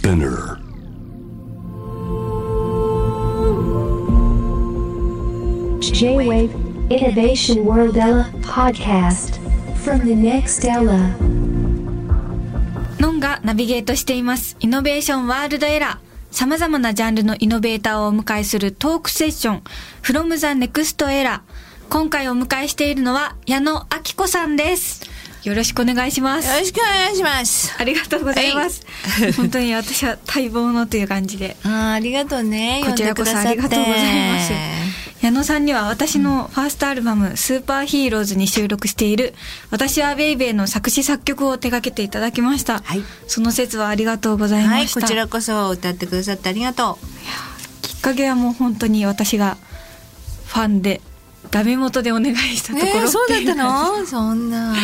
Spinner. J-Wave Innovation World Ella podcast from the next Ella. ノンがナビゲートしています。イノベーションワールドエラー。様々なジャンルのイノベーターをお迎えするトークセッション、from the next era。今回お迎えしているのは、矢野明子さんです。よろしくお願いします。よろしくお願いします。ありがとうございます。本当に私は待望のという感じで。あーありがとうね。こちらこそありがとうございます。矢野さんには私のファーストアルバム、スーパーヒーローズに収録している、私はベイベーの作詞作曲を手掛けていただきました。はいその説はありがとうございまはい、した。こちらこそ歌ってくださってありがときっかけはもう本当に私がファンで、ダメ元でお願いしたう。ところえー、そうだったの？そんな。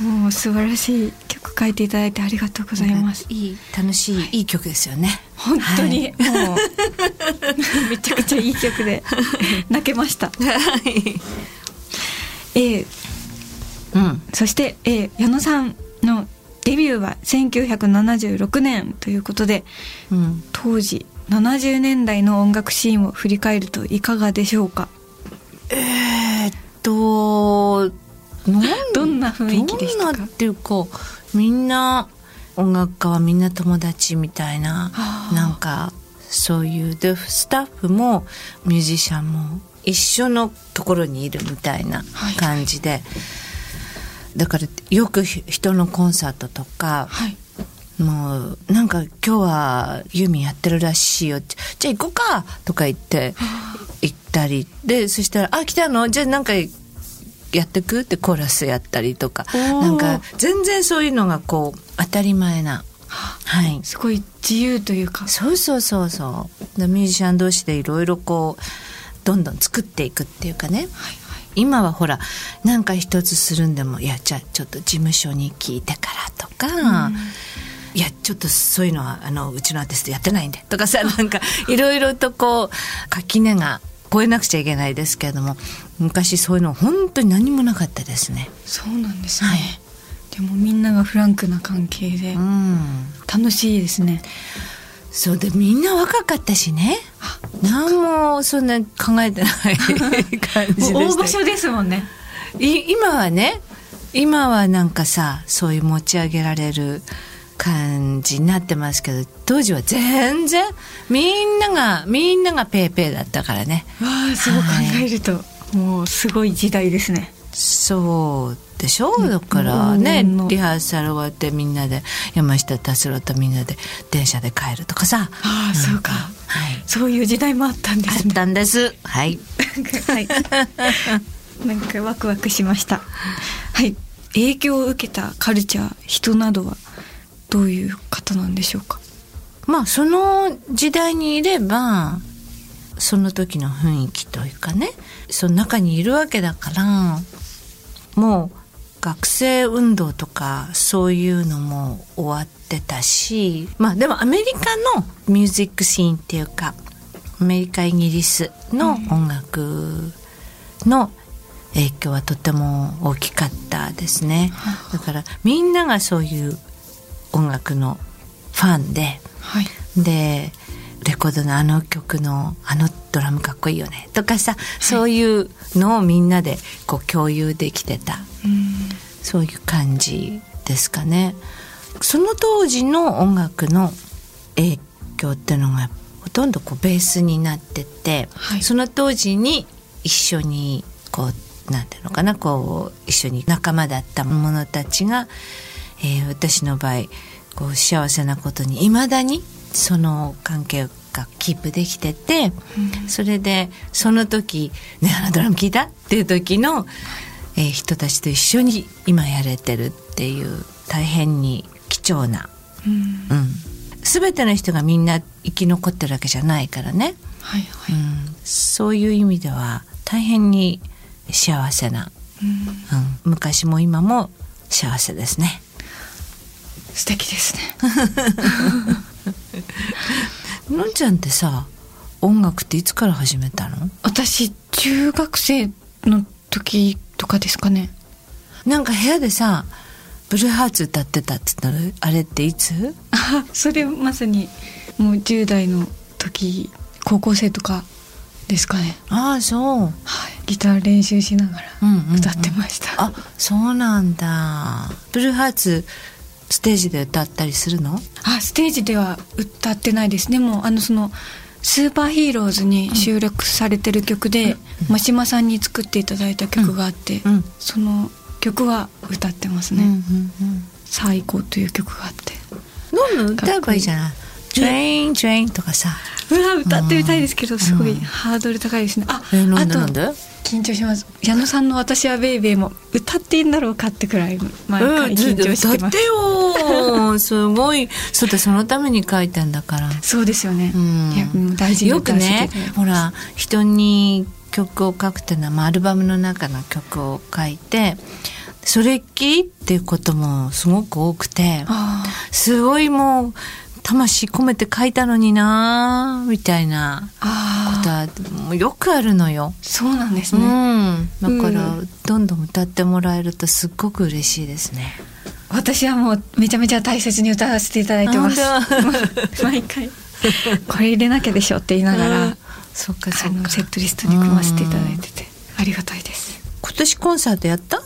もう素晴らしい曲書いていただいてありがとうございます。いい、楽しい、いい曲ですよね。本当に、はいもうめちゃくちゃいい曲で 泣けました。はい。えーうん。そして、えー矢野さんのデビューは1976年ということでうん。当時70年代の音楽シーンを振り返るといかがでしょうか？えーっと、どんな雰囲気でしたか？っていうか、みんな、音楽家はみんな友達みたいななんか、そういう、で、スタッフもミュージシャンも一緒のところにいるみたいなはい。感じで、だからよくひ人のコンサートとか、はい。もうなんか今日はユーミンやってるらしいよじゃあ行こうかとか言って行ったりでそしたら「あ来たの？じゃあなんかやってく?」ってコーラスやったりとか。なんか全然そういうのがこう当たり前な。はい。すごい自由というか。そうそうそうそう。でミュージシャン同士でいろいろこうどんどん作っていくっていうかね、今はほらなんか一つするんでもいやじゃあちょっと事務所に聞いてからとか、いやちょっとそういうのはあのうちのアーティストやってないんでとかさなんかいろいろとこう垣根が越えなくちゃいけないですけれども昔そういうの本当に何もなかったですね。そうなんですね、はい。でもみんながフランクな関係でうん。楽しいですね。そうでみんな若かったしね。何もそんな考えてない感じで 大場所ですもんね。い今はね今はなんかさそういう持ち上げられる感じになってますけど当時は全然みんながみんながペーペーだったからね。わあそう考えると、もうすごい時代ですね。そうでしょ？だからねうんリハーサル終わってみんなで山下達郎とみんなで電車で帰るとかさ。ああそうか。はい。そういう時代もあったんであすね。ったんです。はい。はい。なんかワクワクしました。はい。影響を受けたカルチャー、人などは？どういう方なんでしょうか？まあその時代にいればその時の雰囲気というかねその中にいるわけだからもう学生運動とかそういうのも終わってたしまあでもアメリカのミュージックシーンっていうかアメリカイギリスの音楽の影響はとても大きかったですねだからみんながそういう音楽のファンではい。でレコードのあの曲のあのドラムかっこいいよねとかさ、そういうのをみんなでこう共有できてたうん。そういう感じですかね。その当時の音楽の影響っていうのがほとんどこうベースになってて、はいその当時に一緒にこうなんていうのかなこう一緒に仲間だった者たちが、えー私の場合こう幸せなことにいまだにその関係がキープできてて、それでその時「ねあのドラム聞いた?」っていう時の、えー人たちと一緒に今やれてるっていう大変に貴重な、うん。うん、全ての人がみんな生き残ってるわけじゃないからね、はいはい。うん、そういう意味では大変に幸せな、うん。うん、昔も今も幸せですね。素敵ですね。のんちゃんってさ音楽っていつから始めたの？私、中学生の時とかですかね。なんか部屋でさブルーハーツ歌ってたって言ったらあれっていつ？あそれまさにもう10代の時高校生とかですかね。ああそう。はい。ギター練習しながらうんうんうん。歌ってました、あそうなんだ。ブルーハーツステージで歌ったりするの？あステージでは歌ってないです。でもあのそのスーパーヒーローズに収録されてる曲で、真島さんに作っていただいた曲があって、うん。その曲は歌ってますね。うんうんうん「最高」という曲があって。どんどん歌えばいいじゃない「トレイントレイン」とかさ。うわ歌ってみたいですけどすごいうん。ハードル高いですね。あえなあと緊張します。矢野さんの「私はベイベー」も歌っていいんだろうかってくらい毎回緊張してます。歌ってよすごい。そうだそのために書いたんだから。そうですよね。うん。い大事によくねほら人に曲を書くっていうのは、まあ、アルバムの中の曲を書いてそれっきりっていうこともすごく多くてあすごいもう魂込めて書いたのになみたいなあことあはもうよくあるのよ。そうなんですうね、ん、だから、うどんどん歌ってもらえるとすっごく嬉しいですね。私はもうめちゃめちゃ大切に歌わせていただいてます。毎回。これ入れなきゃでしょって言いながら、うん。そっかそあっか。のセットリストに組ませていただいてて。ありがたいです。今年コンサートやった？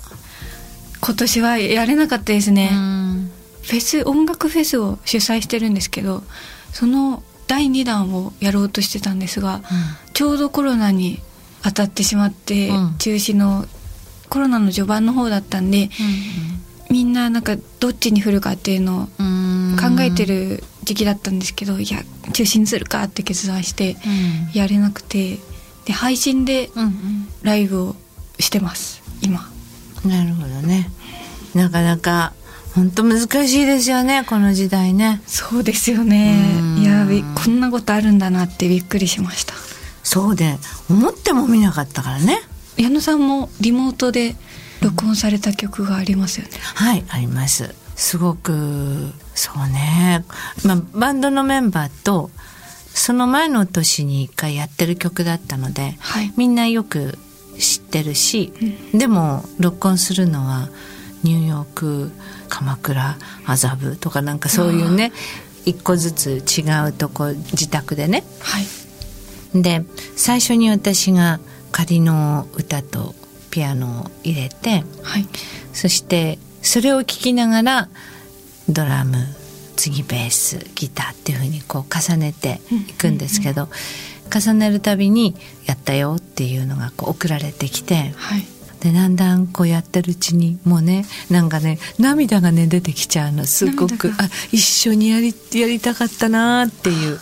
今年はやれなかったですね、うんフェス音楽フェスを主催してるんですけどその第2弾をやろうとしてたんですが、ちょうどコロナに当たってしまって、うん。中止のコロナの序盤の方だったんで、みんななんかどっちに振るかっていうのをうん。考えてる時期だったんですけど、いや中止にするかって決断してうん。やれなくてで配信でうんライブをしてます今。うんなるほどね。なかなか本当難しいですよねこの時代ね。そうですよねうんいやびこんなことあるんだなってびっくりしましたそうで思っても見なかったからね。矢野さんもリモートで録音された曲がありますよね、はいあります。すごくそうね。まあバンドのメンバーとその前の年に一回やってる曲だったので、はいみんなよく知ってるし、でも録音するのはニューヨーク鎌倉麻布とかなんかそういうね一個ずつ違うとこ自宅でね。はい。で最初に私が仮の歌とピアノを入れてはい。そしてそれを聴きながらドラム次ベースギターっていうふうにこう重ねていくんですけど、重ねるたびに「やったよ」っていうのがこう送られてきてはいでだんだんこうやってるうちにもうねなんかね涙がね出てきちゃうの。すごく。あ一緒にやりやりたかったなっていう。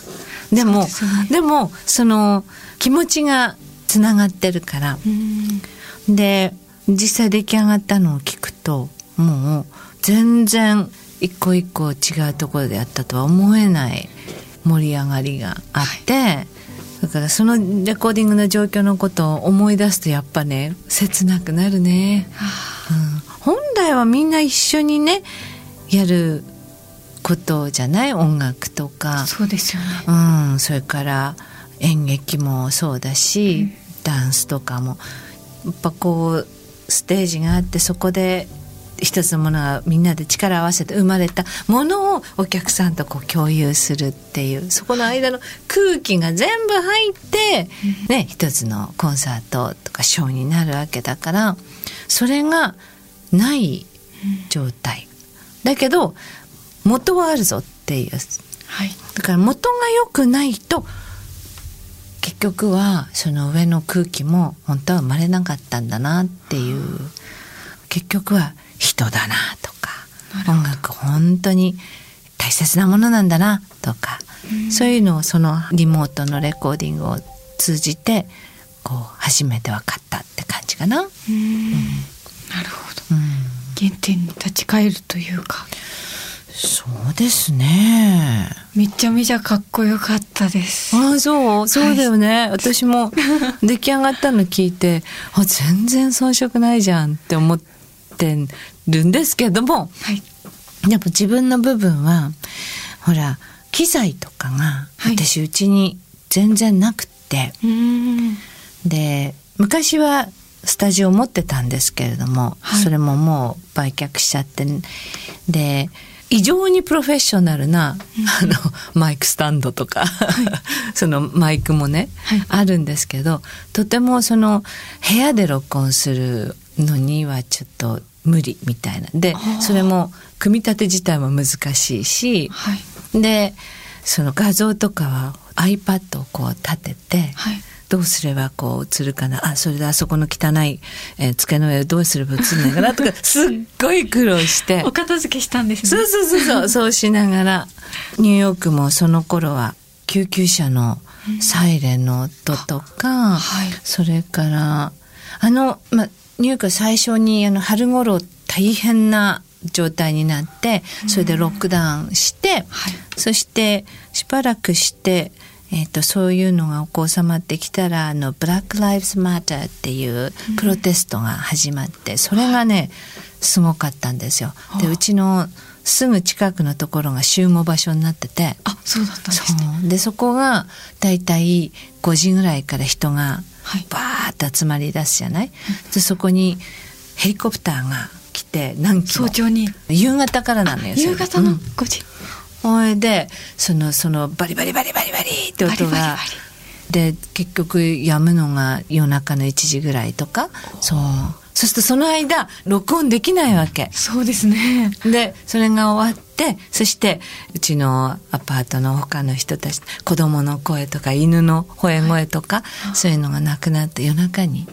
でもでね。でもその気持ちがつながってるから。うん。で実際出来上がったのを聞くともう全然一個一個違うところでやったとは思えない盛り上がりがあって、だからそのレコーディングの状況のことを思い出すとやっぱね切なくなるね、うん、本来はみんな一緒にねやることじゃない？音楽とか。そうですよね。うん、それから演劇もそうだし、ダンスとかも。やっぱこうステージがあってそこで一つのものがみんなで力を合わせて生まれたものをお客さんとこう共有するっていうそこの間の空気が全部入って、ね、一つのコンサートとかショーになるわけだからそれがない状態、だけど元はあるぞっていう。はい。だから元が良くないと結局はその上の空気も本当は生まれなかったんだなっていう。結局は人だなとか音楽本当に大切なものなんだなとかそういうのをそのリモートのレコーディングを通じてこう初めて分かったって感じかな。うん。なるほど。うん。原点に立ち返るというか。そうですね。めちゃめちゃかっこよかったです。ああそう？そうだよね、私も 出来上がったの聞いてあ全然遜色ないじゃんって思ってるんですけどもはい。やっぱ自分の部分はほら機材とかがはい。私うちに全然なくって、うん。で昔はスタジオ持ってたんですけれども、はい。それももう売却しちゃってで異常にプロフェッショナルな、あのマイクスタンドとか、そのマイクもね、はい。あるんですけどとてもその部屋で録音するのにはちょっと無理みたいな。でー。それも組み立て自体も難しいしはい。でその画像とかは iPad をこう立てて、はい。どうすればこう映るかな。あそれであそこの汚い、えー机の上どうすれば映んないかなとか すっごい苦労して。お片付けしたんですね。そうそうそうそう そうしながらニューヨークもその頃は救急車のサイレンの音とか、はい。それからあの、ま、ニューヨークは最初にあの春頃大変な状態になってそれでロックダウンして、はい。そしてしばらくして、えー、とそういうのがこう収まってきたらあのブラック・ライブズ・マターっていうプロテストが始まってそれがねすごかったんですよ。でうちのすぐ近くのところが集合場所になってて。あそうだったんでそすね。う。でそこがだいたい5時ぐらいから人がはいバーッと集まり出すじゃない、でそこにヘリコプターが来て何機も。早朝に。夕方からなのよ夕方のうん。5時、ほいでそのそのバリバリバリバリバリって音が。で結局やむのが夜中の1時ぐらいとか。そう。そうするとその間録音できないわけ。そうですね。でそれが終わってそしてうちのアパートの他の人たち子供の声とか犬の吠え声とか、そういうのがなくなって夜中に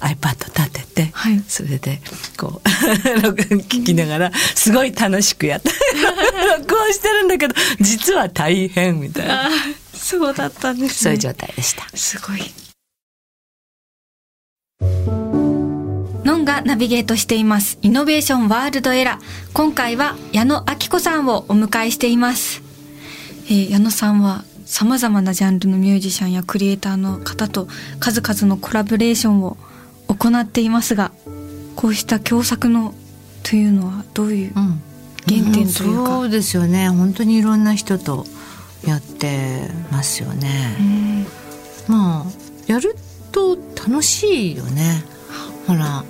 iPad 立てて、はい。それでこう 録音聞きながらすごい楽しくやって 録音してるんだけど実は大変みたいな。そうだったんですね。そういう状態でした。すごいノンがナビゲートしています。イノベーションワールドエラー今回は矢野明子さんをお迎えしています、えー矢野さんはさまざまなジャンルのミュージシャンやクリエイターの方と数々のコラボレーションを行っていますがこうした共作のというのはどういううん。原点というか？そうですよね。本当にいろんな人とやってますよね。うんまあやると楽しいよね。ほら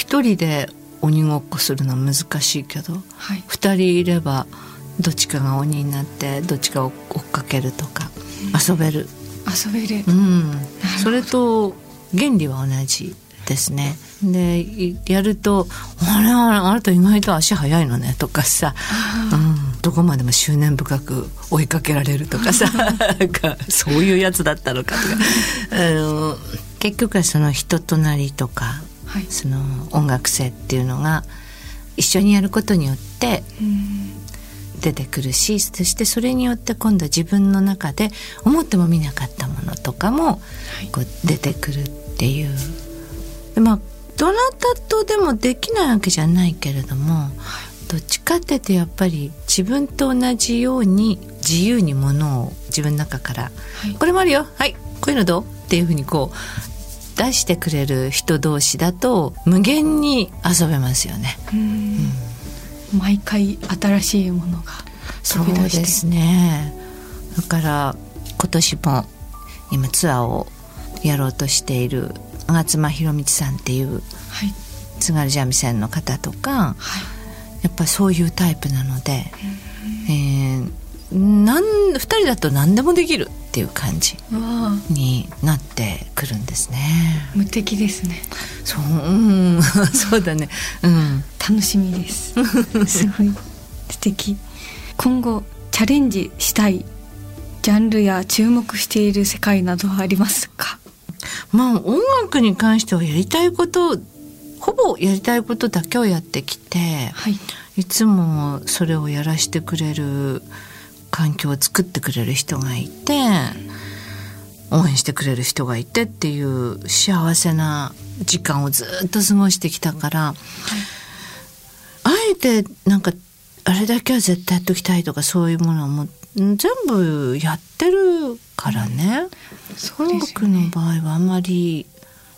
一人で鬼ごっこするのは難しいけどはい。二人いればどっちかが鬼になってどっちかを追っかけるとか遊べる、遊べる。うん。それと原理は同じですね。でいやると「あれあれあなた意外と足速いのね」とかさ、うん、どこまでも執念深く追いかけられるとかさ。そういうやつだったのかとか。あの結局はその人となりとかはい。その音楽性っていうのが一緒にやることによってうん。出てくるしそしてそれによって今度は自分の中で思ってもみなかったものとかもこう出てくるっていう。でまあどなたとでもできないわけじゃないけれどもどっちかっていうとやっぱり自分と同じように自由にものを自分の中からはい「これもあるよ。はい。こういうのどう?」っていうふうにこう出してくれる人同士だと無限に遊べますよね。うん。毎回新しいものがそう飛び出して。ですね。だから今年も今ツアーをやろうとしている吾妻弘道さんっていうはい。津軽三味線の方とかはい。やっぱそういうタイプなので、えーなん2人だと何でもできるっていう感じになってくるんですね。無敵ですね。そう、うん、そうだね。うん。楽しみです。すごい素敵。今後チャレンジしたいジャンルや注目している世界などはありますか？まあ音楽に関してはやりたいことほぼやりたいことだけをやってきてはい。いつもそれをやらしてくれる環境を作ってくれる人がいて応援してくれる人がいてっていう幸せな時間をずっと過ごしてきたから、あえてなんかあれだけは絶対やっときたいとかそういうものはもう全部やってるからね。そう音楽の場合はあんまり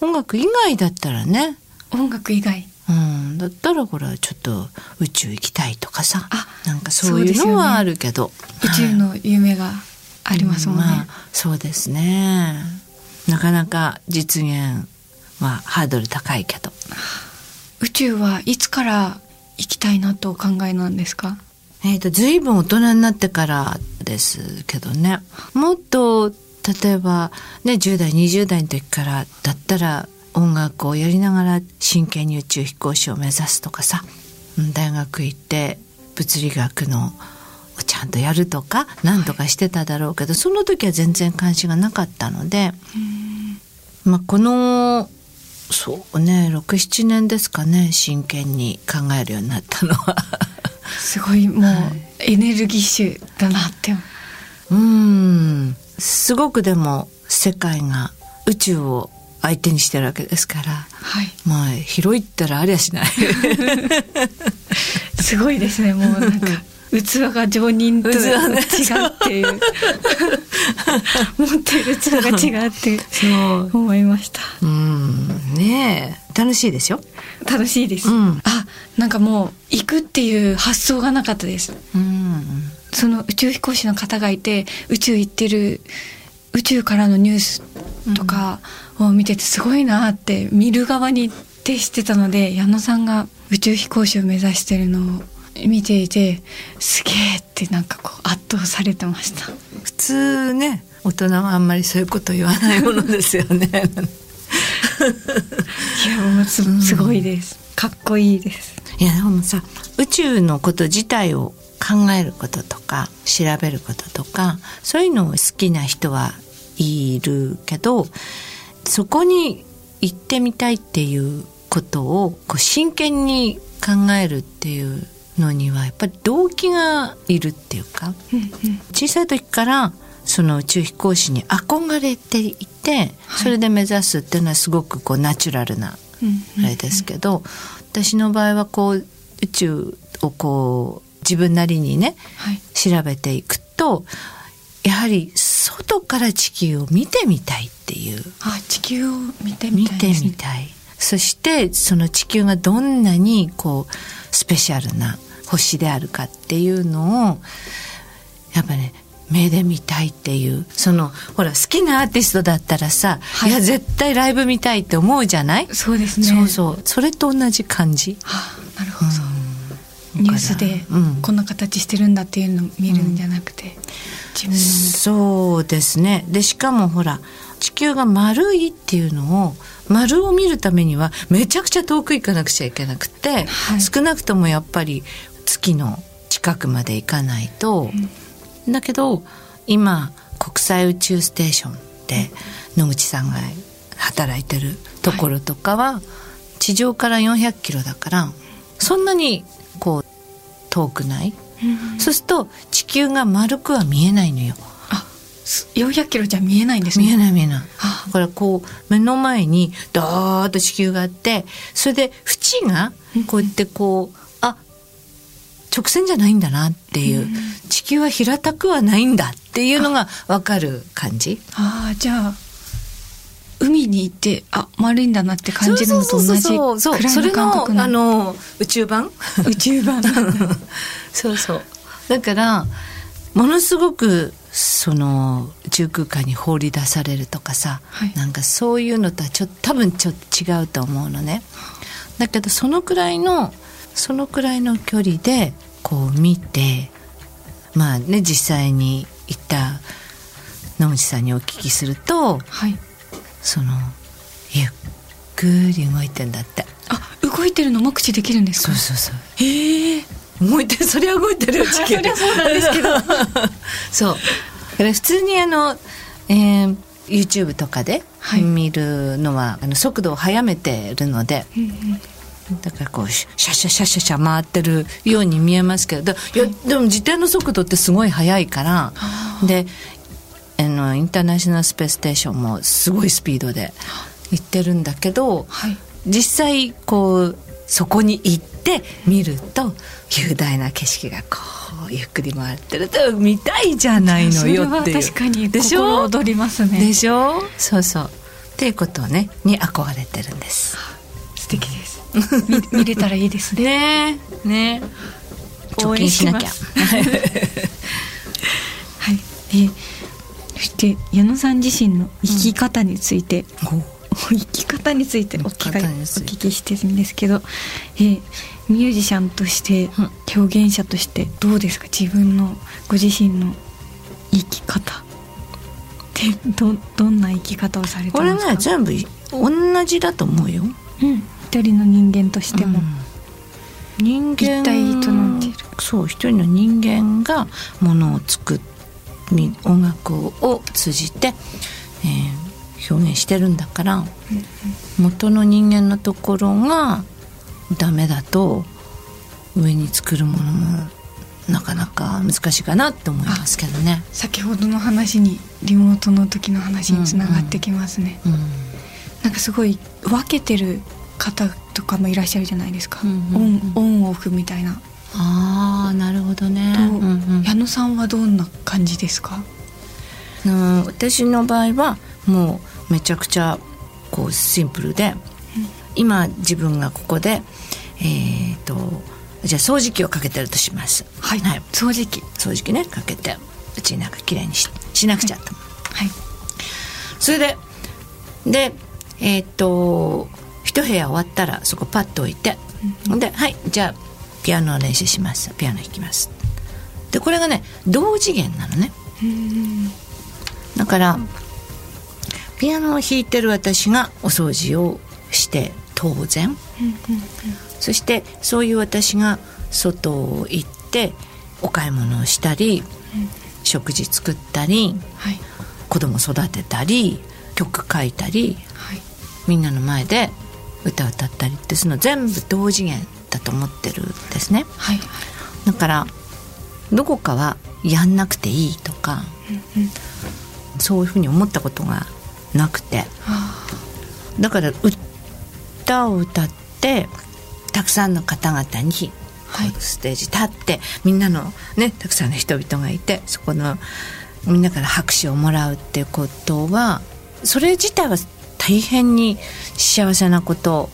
音楽以外だったらね、音楽以外うん、だったらこれはちょっと宇宙行きたいとかさ。あなんかそういうのはあるけど、宇宙の夢がありますもんね、まあそうですね。なかなか実現はハードル高いけど。宇宙はいつから行きたいなとお考えなんですか？えっ、と随分大人になってからですけどね。もっと例えばね10代20代の時からだったら音楽をやりながら真剣に宇宙飛行士を目指すとかさうん大学行って物理学のをちゃんとやるとか何とかしてただろうけど、その時は全然関心がなかったので、まあ、このそうね67年ですかね真剣に考えるようになったのは。すごいもうエネルギッシュだなってうん。すごくでも世界が宇宙を相手にしてるわけですから。はい。まあ広いったらありゃしない。すごいですね。もうなんか器が常人と違器ね。っていう。持ってる器が違うってそう。思いました。うん。ねえ。楽しいでしょ？楽しいです、うん。あなんかもう行くっていう発想がなかったです。うん。その宇宙飛行士の方がいて宇宙行ってる宇宙からのニュースとかを見ててすごいなって見る側に徹してたので矢野さんが宇宙飛行士を目指してるのを見ていてすげえってなんかこう圧倒されてました。普通ね大人はあんまりそういうこと言わないものですよね。いやもうすすごいです。かっこいいです。いやでもさ宇宙のこと自体を考えることとか調べることとかそういうのを好きな人はいるけどそこに行ってみたいっていうことをこう真剣に考えるっていうのにはやっぱり動機がいるっていうか小さい時からその宇宙飛行士に憧れていてそれで目指すっていうのはすごくこうナチュラルなあれですけど、私の場合はこう宇宙をこう自分なりにねはい。調べていくとやはり外から地球を見てみたいっていう。あ地球を見てみ見てたいです、ね、みたいそしてその地球がどんなにこうスペシャルな星であるかっていうのをやっぱね目で見たいっていう。そのほら好きなアーティストだったらさ、はい。い、や絶対ライブ見たいって思うじゃない、そうですねそうそう。それと同じ感じ？はあなるほど、うん。ニュースでうん。こんな形してるんだっていうのを見るんじゃなくて、自分のそうですね。でしかもほら地球が丸いっていうのを丸を見るためにはめちゃくちゃ遠く行かなくちゃいけなくて、はい。少なくともやっぱり月の近くまで行かないと、だけど今国際宇宙ステーションで野口さんが働いてるところとかは、地上から400キロだからそんなにこう遠くない、そうすると地球が丸くは見えないのよ。あす400キロじゃ見えないん。ですね見えない見えない。あだからこう目の前にダーッと地球があってそれで縁がこうやってこうあ直線じゃないん。だなっていう地球は平たくはないん。だっていうのが分かる感じ。ああじゃあ海に行ってあ丸いんだなって感じるのと同じそうそうくらいの感覚のの。あの宇宙版？宇宙版。そうそう。だからものすごくその宇宙空間に放り出されるとかさ、はい。なんかそういうのとはちょっと多分ちょっと違うと思うのね。だけどそのくらいのそのくらいの距離でこう見てまあね実際に行った野口さんにお聞きするとはいそのゆっくり動いてんだって。あ動いてるの目視できるんですか？そうそうそう。へえ。動いてるそれは動いてるよ地球。そりゃそうなんですけど。そう。だから普通にあの、えー YouTube とかではい。見るのは、あの速度を速めてるのでうんうん。だからこうシャシャシャシャシャ回ってるように見えますけど、いやでも自転の速度ってすごい速いからであのインターナショナルスペースステーションもすごいスピードで行ってるんだけどはい。実際こうそこに行って見ると雄大な景色がこうゆっくり回ってると見たいじゃないのよっていう。確かにでしょ？心躍りますね。でしょ？そうそう。っていうことをねに憧れてるんです。素敵です。見 見れたらいいですね。ねえ。ね応援金しなきゃ。し はい。えーそして矢野さん自身の生き方について 生き方についてお聞きしてるんですけど、えーミュージシャンとして表現者としてどうですか？自分のご自身の生き方。ってどどんな生き方をされてこれますか？ね全部同じだと思うよ。うん、一人の人間としても、人間一体営んでいるそう一人の人間がものを作り音楽を通じて、えー表現してるんだから、元の人間のところがダメだと上に作るものもなかなか難しいかなって思いますけどね。先ほどの話にリモートの時の話につながってきますね、うん。なんかすごい分けてる方とかもいらっしゃるじゃないですか、うんうんうん。オンオンオフみたいな、ああなるほどね。とうんうん。矢野さんはどんな感じですか？うん私の場合はもうめちゃくちゃこうシンプルで、今自分がここでえっ、とじゃあ掃除機をかけてるとします。はい、はい、掃除機。掃除機ねかけてうちなんかきれいにししなくちゃと、はい。それででえっ、と一部屋終わったらそこパッと置いて、ではいじゃあピアノを練習します。ピアノ弾きます。でこれがね同次元なのね。だからピアノを弾いてる私がお掃除をして当然。そしてそういう私が外を行ってお買い物をしたり、食事作ったりはい。子供育てたり曲書いたりはい。みんなの前で歌歌ったりってその全部同次元だと思ってるんですね。はいだからどこかはやんなくていいとかそういうふうに思ったことがなくて。あだから歌を歌ってたくさんの方々にステージ立ってみんなのねたくさんの人々がいてそこのみんなから拍手をもらうっていうことはそれ自体は大変に幸せなこと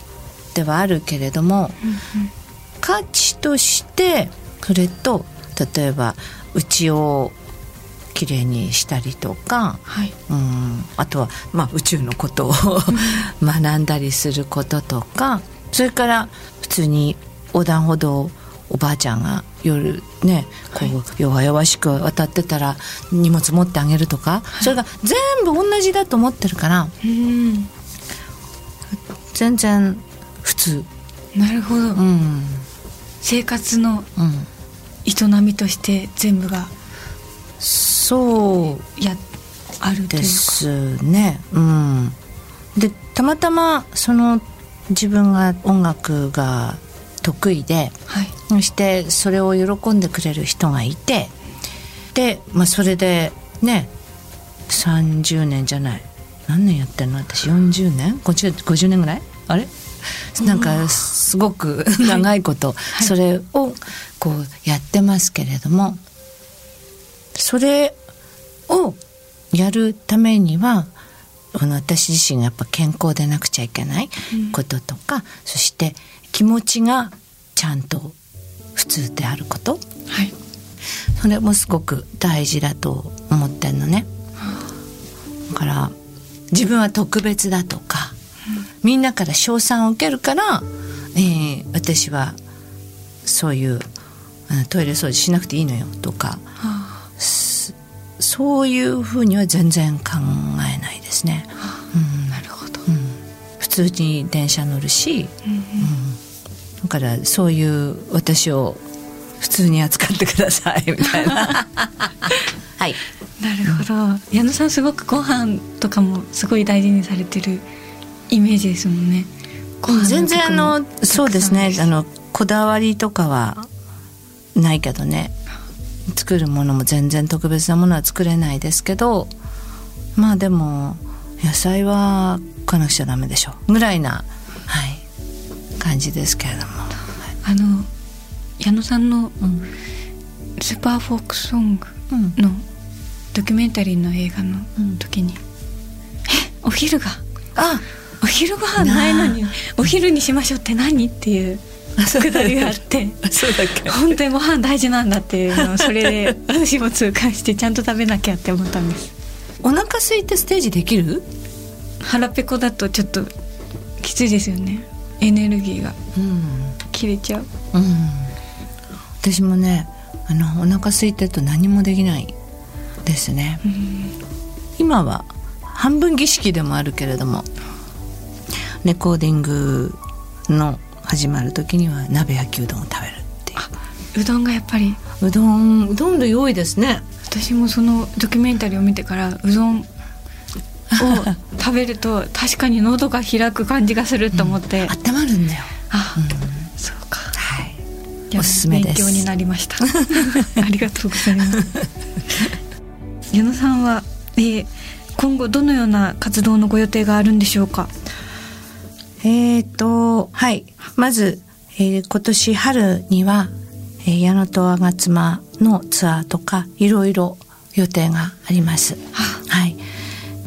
ではあるけれども、価値としてそれと例えば家をきれいにしたりとか、はい。うん、あとは、まあ、宇宙のことを 学んだりすることとかそれから普通に横断歩道をおばあちゃんが夜ねこう、弱々しく渡ってたら荷物持ってあげるとか、それが全部同じだと思ってるからうん。全然普通。なるほど、うん。生活のうん、営みとして全部がそう。やあるというでかすね。うん、でたまたまその自分が音楽が得意ではい。そしてそれを喜んでくれる人がいてで、まあ、それでね30年じゃない。何年やってんの？私40年？50, 50年ぐらい？あれ？なんかすごく長いことそれをこうやってますけれどもそれをやるためにはあの私自身がやっぱ健康でなくちゃいけないこととか、そして気持ちがちゃんと普通であること。はい。それもすごく大事だと思ってんのね。だから自分は特別だとか、みんなから称賛を受けるから、えー私はそういうトイレ掃除しなくていいのよとかはすそういうふうには全然考えないですね。あうん。なるほど、普通に電車乗るしうんうん。だからそういう私を普通に扱ってくださいみたいな。はい。なるほど。矢野さんすごくご飯とかもすごい大事にされてるイメージですもんね。全然あのそうですね。あのこだわりとかはないけどね。作るものも全然特別なものは作れないですけどまあでも野菜は食わなくちゃダメでしょぐらいな、はい、感じですけれども、あの矢野さんのうんスーパーフォークソングうん。のドキュメンタリーの映画の時に、え お昼があお昼ご飯ないのにお昼にしましょうって何？っていうくだりがあってそうだっけ。本当にご飯大事なんだっていうのをそれで 私も痛感してちゃんと食べなきゃって思ったんです。お腹空いてステージできる？腹ペコだとちょっときついですよね。エネルギーが。うん。切れちゃう。うん。私もねあのお腹空いてると何もできないですね、今は半分儀式でもあるけれどもレコーディングの始まる時には鍋焼きうどんを食べるっていう。うどんがやっぱり。うどんうどん類多いですね。私もそのドキュメンタリーを見てからうどんを食べると確かに喉が開く感じがすると思って、温まるんだよ。あ、そうか。はい。おすすめです。勉強になりました。ありがとうございます。矢野さんは、えー今後どのような活動のご予定があるんでしょうか？えーと、はい。まず、えー今年春には、えー矢野と吾妻のツアーとか、いろいろ予定があります。はい。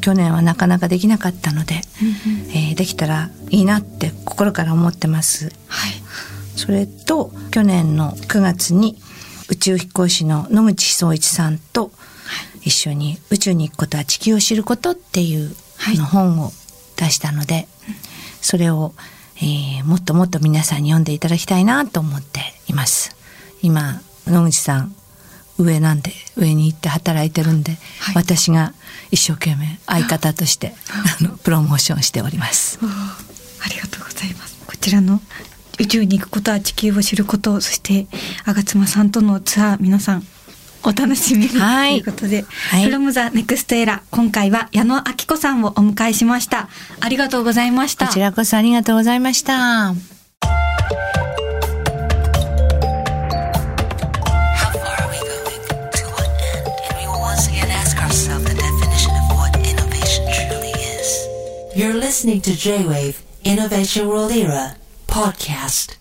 去年はなかなかできなかったので、えーできたらいいなって心から思ってます。はいそれと、去年の9月に宇宙飛行士の野口聡一さんと一緒に宇宙に行くことは地球を知ることっていうはいの本を出したので、それを、えーもっともっと皆さんに読んでいただきたいなと思っています。今、野口さん上なんで上に行って働いてるんで、はい私が一生懸命相方としてあのプロモーションしております。ありがとうございますこちらの宇宙に行くことは地球を知ることそして吾妻さんとのツアー皆さんお楽しみに、はいということで、はい from the next era 今回は矢野明子さんをお迎えしましたありがとうございましたこちらこそありがとうございました。You're listening to J-Wave Innovation World Era podcast.